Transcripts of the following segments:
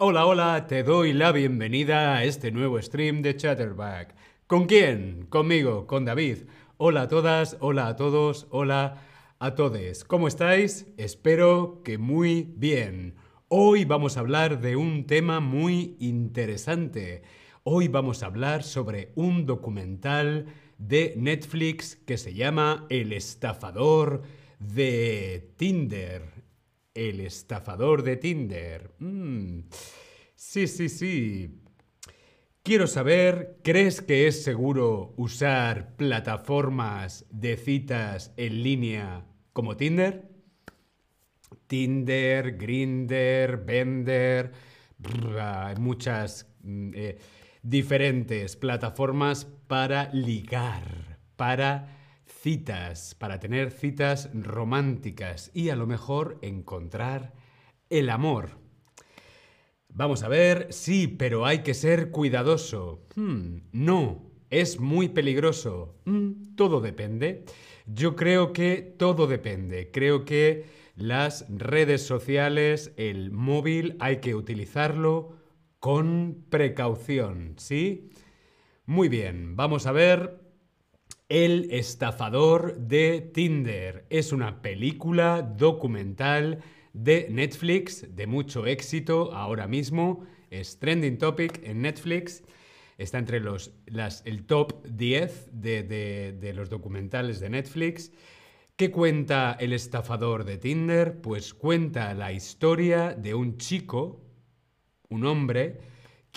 Hola, hola, te doy la bienvenida a este nuevo stream de Chatterback. ¿Con quién? Conmigo, con David. Hola a todas, hola a todos, hola a todos. ¿Cómo estáis? Espero que muy bien. Hoy vamos a hablar de un tema muy interesante. Hoy vamos a hablar sobre un documental de Netflix que se llama El estafador de Tinder. El estafador de Tinder. Mm. Sí, sí, sí. Quiero saber, ¿crees que es seguro usar plataformas de citas en línea como Tinder? Tinder, Grinder, Bender, muchas mm, eh, diferentes plataformas para ligar, para citas, para tener citas románticas y a lo mejor encontrar el amor. Vamos a ver, sí, pero hay que ser cuidadoso. Hmm, no, es muy peligroso. Hmm, todo depende. Yo creo que todo depende. Creo que las redes sociales, el móvil, hay que utilizarlo con precaución, ¿sí? Muy bien, vamos a ver El estafador de Tinder. Es una película documental de Netflix de mucho éxito ahora mismo. Es trending topic en Netflix. Está entre los, el top 10 de, de los documentales de Netflix. ¿Qué cuenta el estafador de Tinder? Pues cuenta la historia de un chico, un hombre,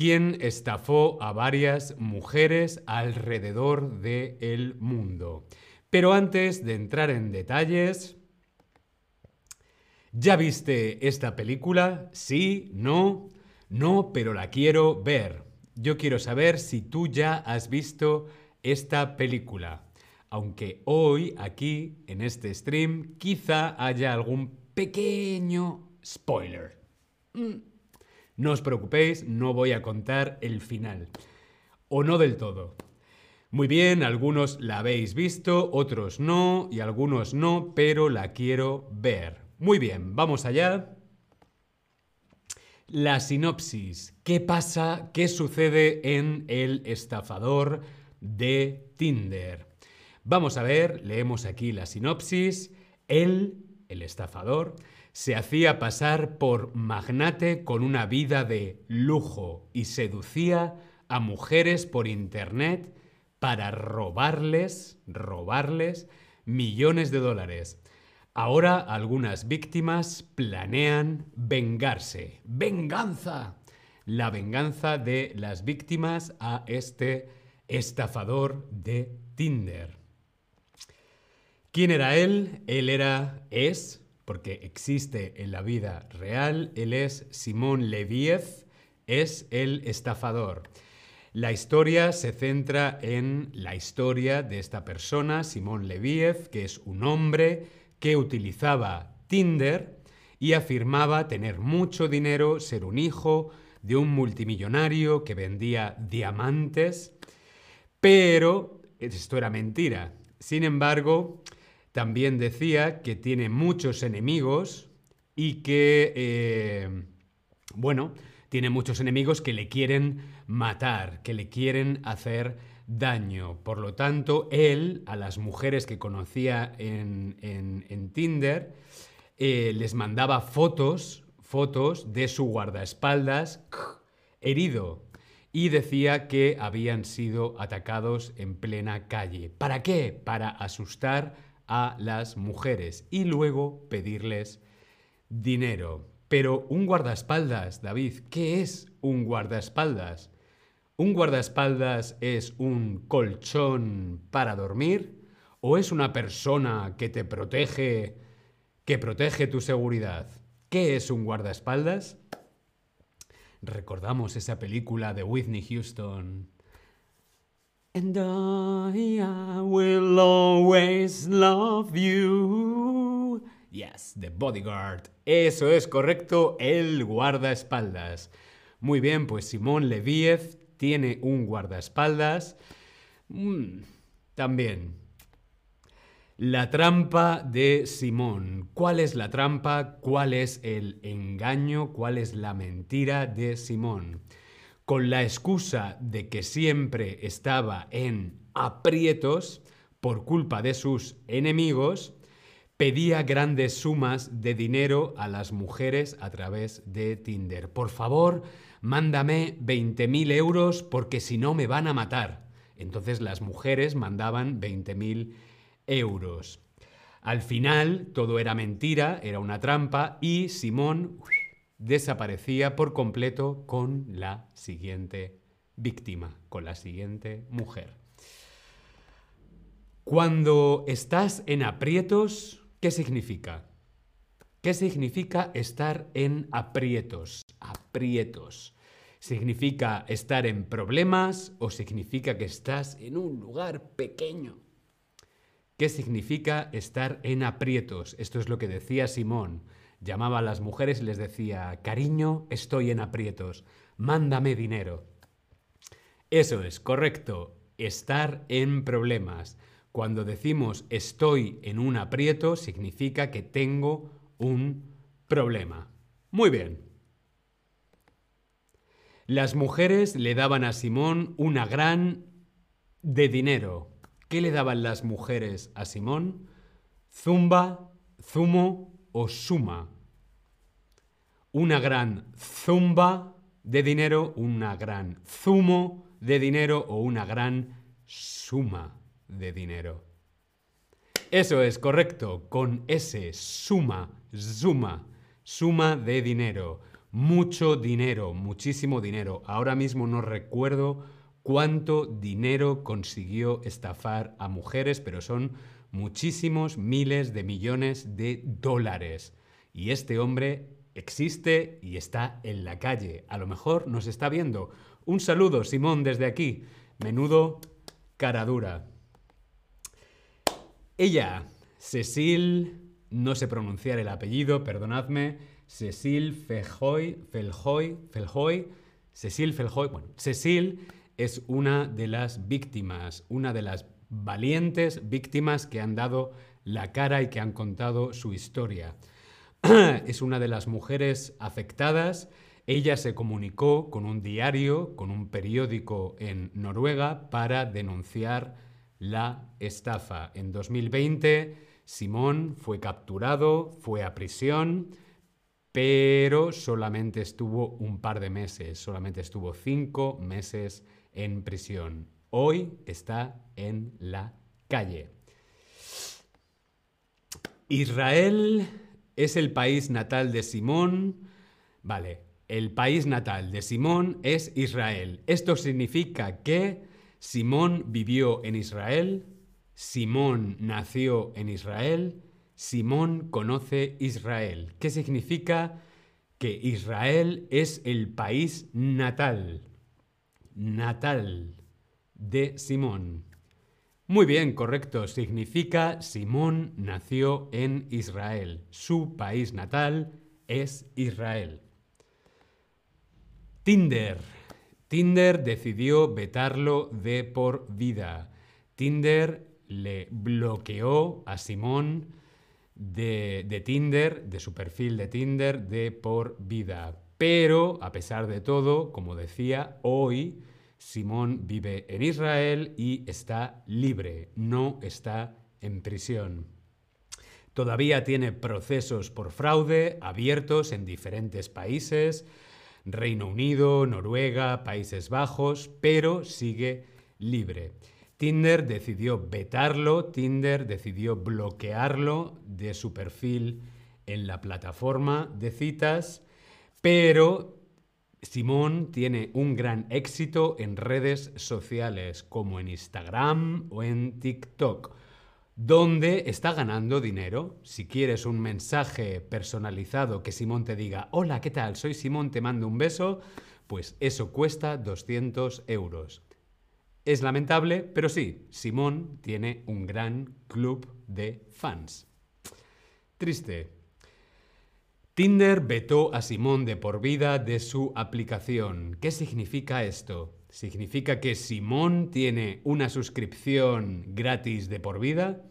quien estafó a varias mujeres alrededor del mundo. Pero antes de entrar en detalles, ¿ya viste esta película? ¿Sí? ¿No? No, pero la quiero ver. Yo quiero saber si tú ya has visto esta película. Aunque hoy, aquí, en este stream, quizá haya algún pequeño spoiler. Mm. No os preocupéis, no voy a contar el final. O no del todo. Muy bien, algunos la habéis visto, otros no, y algunos no, pero la quiero ver. Muy bien, vamos allá. La sinopsis. ¿Qué pasa? ¿Qué sucede en el estafador de Tinder? Vamos a ver, leemos aquí la sinopsis. Él, el estafador, se hacía pasar por magnate con una vida de lujo y seducía a mujeres por internet para robarles, robarles millones de dólares. Ahora algunas víctimas planean vengarse. ¡Venganza! La venganza de las víctimas a este estafador de Tinder. ¿Quién era él? Él era, es, porque existe en la vida real. Él es Simón Leviev, es el estafador. La historia se centra en la historia de esta persona, Simón Leviev, que es un hombre que utilizaba Tinder y afirmaba tener mucho dinero, ser un hijo de un multimillonario que vendía diamantes, pero esto era mentira. Sin embargo, también decía que tiene muchos enemigos y que, eh, bueno, tiene muchos enemigos que le quieren matar, que le quieren hacer daño. Por lo tanto, él, a las mujeres que conocía en, Tinder, eh, les mandaba fotos, fotos de su guardaespaldas herido y decía que habían sido atacados en plena calle. ¿Para qué? Para asustar a las mujeres y luego pedirles dinero. Pero un guardaespaldas, David, ¿qué es un guardaespaldas? ¿Un guardaespaldas es un colchón para dormir? ¿O es una persona que te protege, que protege tu seguridad? ¿Qué es un guardaespaldas? Recordamos esa película de Whitney Houston, And I, will always love you. Yes, the bodyguard. Eso es correcto, el guardaespaldas. Muy bien, pues Simón Leviev tiene un guardaespaldas. Mm, también. La trampa de Simón. ¿Cuál es la trampa? ¿Cuál es el engaño? ¿Cuál es la mentira de Simón? Con la excusa de que siempre estaba en aprietos por culpa de sus enemigos, pedía grandes sumas de dinero a las mujeres a través de Tinder. Por favor, mándame 20.000 euros porque si no me van a matar. Entonces las mujeres mandaban 20.000 euros. Al final todo era mentira, era una trampa y Simón desaparecía por completo con la siguiente víctima, con la siguiente mujer. Cuando estás en aprietos, ¿qué significa? ¿Qué significa estar en aprietos? Aprietos. ¿Significa estar en problemas o significa que estás en un lugar pequeño? ¿Qué significa estar en aprietos? Esto es lo que decía Simón. Llamaba a las mujeres y les decía, cariño, estoy en aprietos, mándame dinero. Eso es, correcto, estar en problemas. Cuando decimos estoy en un aprieto, significa que tengo un problema. Muy bien. Las mujeres le daban a Simón una gran de dinero. ¿Qué le daban las mujeres a Simón? Zumba, zumo suma. Una gran zumba de dinero, una gran zumo de dinero o una gran suma de dinero. Eso es correcto, con ese suma, suma, suma de dinero mucho dinero, muchísimo dinero. Ahora mismo no recuerdo cuánto dinero consiguió estafar a mujeres, pero son muchísimos miles de millones de dólares. Y este hombre existe y está en la calle. A lo mejor nos está viendo. Un saludo, Simón, desde aquí. Menudo cara dura. Ella, Cecil, no sé pronunciar el apellido, perdonadme, Cecil Felhoy, Felhoy, Felhoy, Cecil Felhoy, bueno, Cecil es una de las víctimas, una de las valientes víctimas que han dado la cara y que han contado su historia. es una de las mujeres afectadas. Ella se comunicó con un diario, con un periódico en Noruega para denunciar la estafa. En 2020, Simón fue capturado, fue a prisión pero solamente estuvo un par de meses, solamente estuvo cinco meses en prisión. Hoy está en la calle. Israel es el país natal de Simón. Vale, el país natal de Simón es Israel. Esto significa que Simón vivió en Israel, Simón nació en Israel, Simón conoce Israel. ¿Qué significa? Que Israel es el país natal, natal de Simón. Muy bien, correcto. Significa Simón nació en Israel. Su país natal es Israel. Tinder. Tinder decidió vetarlo de por vida. Tinder le bloqueó a Simón de, Tinder, de su perfil de Tinder de por vida. Pero, a pesar de todo, como decía, hoy Simón vive en Israel y está libre, no está en prisión. Todavía tiene procesos por fraude abiertos en diferentes países, Reino Unido, Noruega, Países Bajos, pero sigue libre. Tinder decidió vetarlo, Tinder decidió bloquearlo de su perfil en la plataforma de citas, pero Simón tiene un gran éxito en redes sociales como en Instagram o en TikTok, donde está ganando dinero. Si quieres un mensaje personalizado que Simón te diga, hola, ¿qué tal? Soy Simón, te mando un beso, pues eso cuesta 200 euros. Es lamentable, pero sí, Simón tiene un gran club de fans. Triste. Tinder vetó a Simón de por vida de su aplicación. ¿Qué significa esto? ¿Significa que Simón tiene una suscripción gratis de por vida?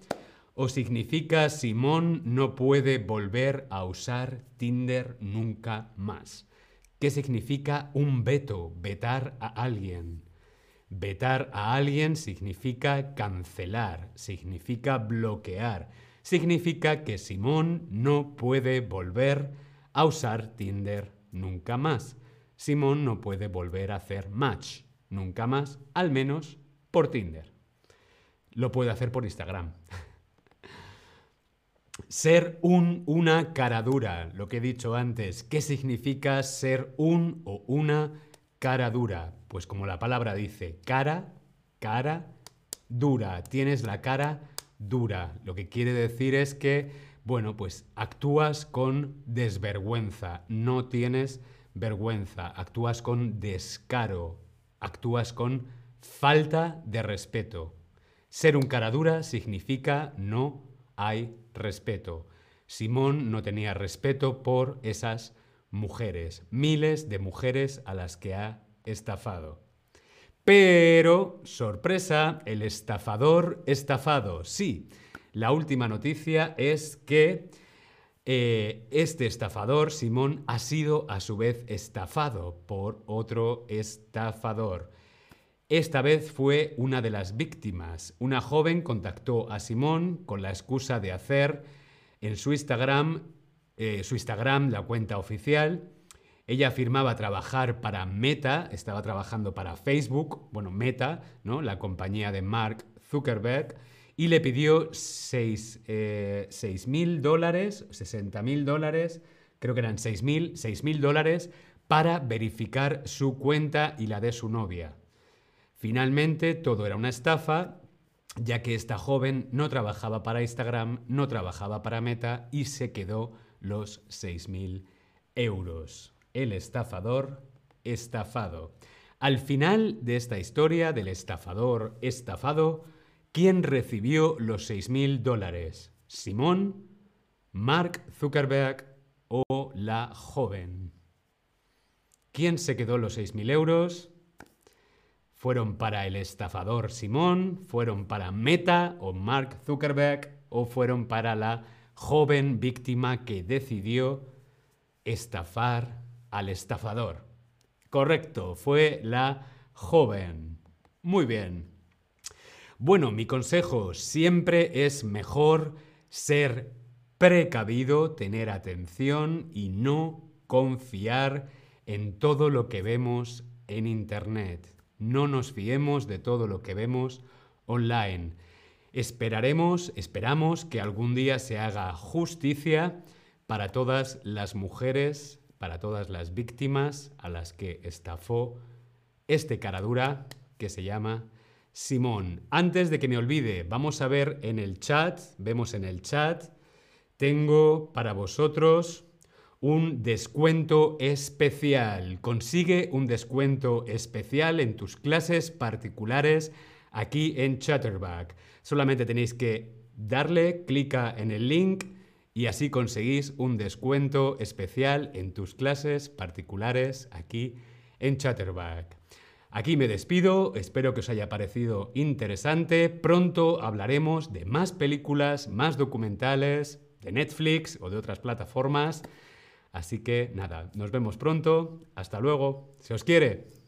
¿O significa Simón no puede volver a usar Tinder nunca más? ¿Qué significa un veto? Vetar a alguien. Vetar a alguien significa cancelar, significa bloquear, significa que Simón no puede volver a usar Tinder nunca más. Simón no puede volver a hacer match nunca más, al menos por Tinder. Lo puede hacer por Instagram. Ser un, una cara dura, lo que he dicho antes. ¿Qué significa ser un o una cara dura? Pues como la palabra dice, cara, cara, dura. Tienes la cara dura. Lo que quiere decir es que, bueno, pues actúas con desvergüenza, no tienes vergüenza, actúas con descaro, actúas con falta de respeto. Ser un cara dura significa no hay respeto. Simón no tenía respeto por esas mujeres, miles de mujeres a las que ha estafado. Pero, sorpresa, el estafador estafado. Sí, la última noticia es que eh, este estafador, Simón, ha sido a su vez estafado por otro estafador. Esta vez fue una de las víctimas. Una joven contactó a Simón con la excusa de hacer en su Instagram, eh, su Instagram, la cuenta oficial. Ella afirmaba trabajar para Meta, estaba trabajando para Facebook, bueno, Meta, ¿no? la compañía de Mark Zuckerberg, y le pidió 6 eh, mil dólares, 60 mil dólares, creo que eran 6 mil dólares, para verificar su cuenta y la de su novia. Finalmente, todo era una estafa, ya que esta joven no trabajaba para Instagram, no trabajaba para Meta y se quedó los 6.000 euros. El estafador estafado. Al final de esta historia del estafador estafado, ¿quién recibió los 6.000 dólares? ¿Simón, Mark Zuckerberg o la joven? ¿Quién se quedó los 6.000 euros? fueron para el estafador Simón, fueron para Meta o Mark Zuckerberg o fueron para la joven víctima que decidió estafar al estafador. Correcto, fue la joven. Muy bien. Bueno, mi consejo siempre es mejor ser precavido, tener atención y no confiar en todo lo que vemos en Internet. No nos fiemos de todo lo que vemos online. Esperaremos, esperamos que algún día se haga justicia para todas las mujeres, para todas las víctimas a las que estafó este caradura que se llama Simón. Antes de que me olvide, vamos a ver en el chat, vemos en el chat, tengo para vosotros un descuento especial. Consigue un descuento especial en tus clases particulares aquí en Chatterback. Solamente tenéis que darle, clica en el link y así conseguís un descuento especial en tus clases particulares aquí en Chatterback. Aquí me despido, espero que os haya parecido interesante. Pronto hablaremos de más películas, más documentales de Netflix o de otras plataformas. Así que nada, nos vemos pronto. Hasta luego. Se os quiere.